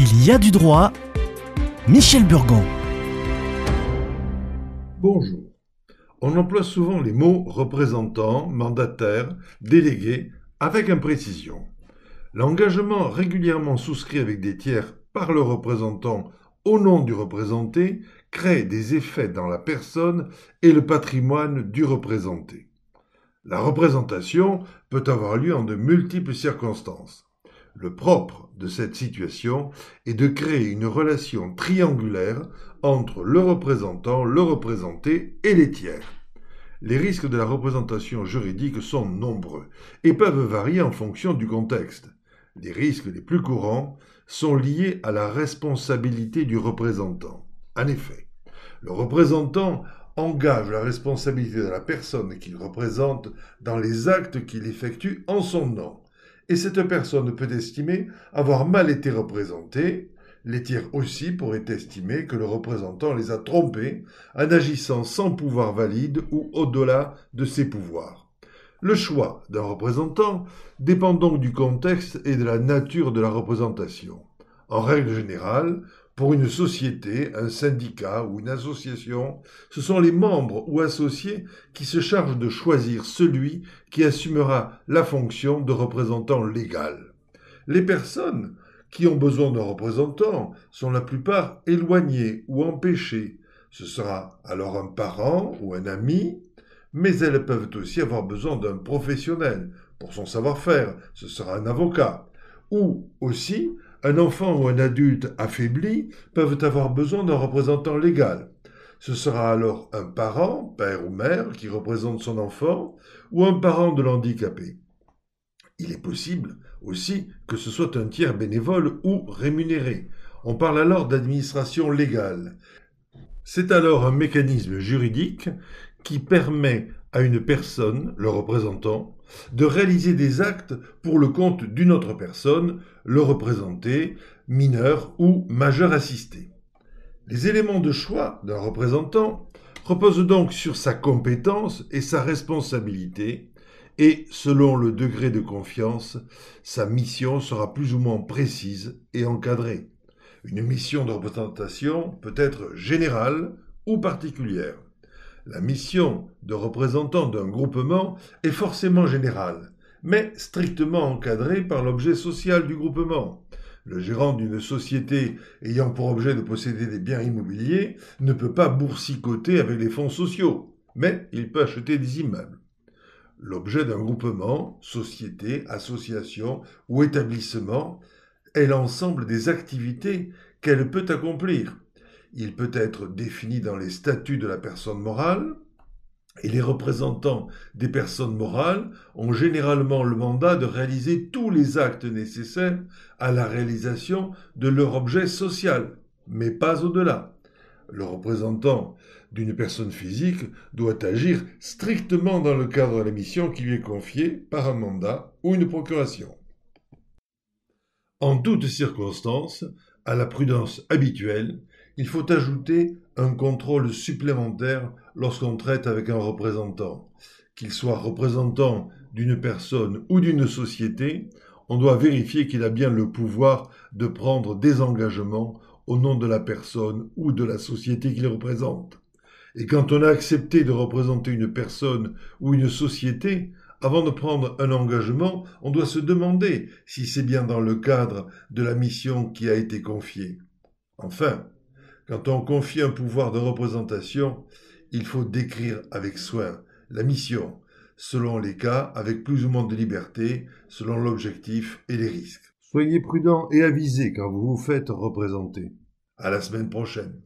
Il y a du droit. Michel Burgon. Bonjour. On emploie souvent les mots représentant, mandataire, délégué avec imprécision. L'engagement régulièrement souscrit avec des tiers par le représentant au nom du représenté crée des effets dans la personne et le patrimoine du représenté. La représentation peut avoir lieu en de multiples circonstances. Le propre de cette situation est de créer une relation triangulaire entre le représentant, le représenté et les tiers. Les risques de la représentation juridique sont nombreux et peuvent varier en fonction du contexte. Les risques les plus courants sont liés à la responsabilité du représentant. En effet, le représentant engage la responsabilité de la personne qu'il représente dans les actes qu'il effectue en son nom et cette personne peut estimer avoir mal été représentée, les tiers aussi pourraient estimer que le représentant les a trompés en agissant sans pouvoir valide ou au-delà de ses pouvoirs. Le choix d'un représentant dépend donc du contexte et de la nature de la représentation. En règle générale, pour une société, un syndicat ou une association, ce sont les membres ou associés qui se chargent de choisir celui qui assumera la fonction de représentant légal. Les personnes qui ont besoin d'un représentant sont la plupart éloignées ou empêchées. Ce sera alors un parent ou un ami, mais elles peuvent aussi avoir besoin d'un professionnel pour son savoir-faire, ce sera un avocat, ou aussi un enfant ou un adulte affaibli peuvent avoir besoin d'un représentant légal. Ce sera alors un parent, père ou mère, qui représente son enfant, ou un parent de l'handicapé. Il est possible aussi que ce soit un tiers bénévole ou rémunéré. On parle alors d'administration légale. C'est alors un mécanisme juridique qui permet à une personne, le représentant, de réaliser des actes pour le compte d'une autre personne, le représenté, mineur ou majeur assisté. Les éléments de choix d'un représentant reposent donc sur sa compétence et sa responsabilité, et selon le degré de confiance, sa mission sera plus ou moins précise et encadrée. Une mission de représentation peut être générale ou particulière. La mission de représentant d'un groupement est forcément générale, mais strictement encadrée par l'objet social du groupement. Le gérant d'une société ayant pour objet de posséder des biens immobiliers ne peut pas boursicoter avec les fonds sociaux, mais il peut acheter des immeubles. L'objet d'un groupement, société, association ou établissement est l'ensemble des activités qu'elle peut accomplir. Il peut être défini dans les statuts de la personne morale, et les représentants des personnes morales ont généralement le mandat de réaliser tous les actes nécessaires à la réalisation de leur objet social, mais pas au-delà. Le représentant d'une personne physique doit agir strictement dans le cadre de la mission qui lui est confiée par un mandat ou une procuration. En toutes circonstances, à la prudence habituelle, il faut ajouter un contrôle supplémentaire lorsqu'on traite avec un représentant. Qu'il soit représentant d'une personne ou d'une société, on doit vérifier qu'il a bien le pouvoir de prendre des engagements au nom de la personne ou de la société qu'il représente. Et quand on a accepté de représenter une personne ou une société, avant de prendre un engagement, on doit se demander si c'est bien dans le cadre de la mission qui a été confiée. Enfin, quand on confie un pouvoir de représentation, il faut décrire avec soin la mission, selon les cas, avec plus ou moins de liberté, selon l'objectif et les risques. Soyez prudent et avisé quand vous vous faites représenter. À la semaine prochaine.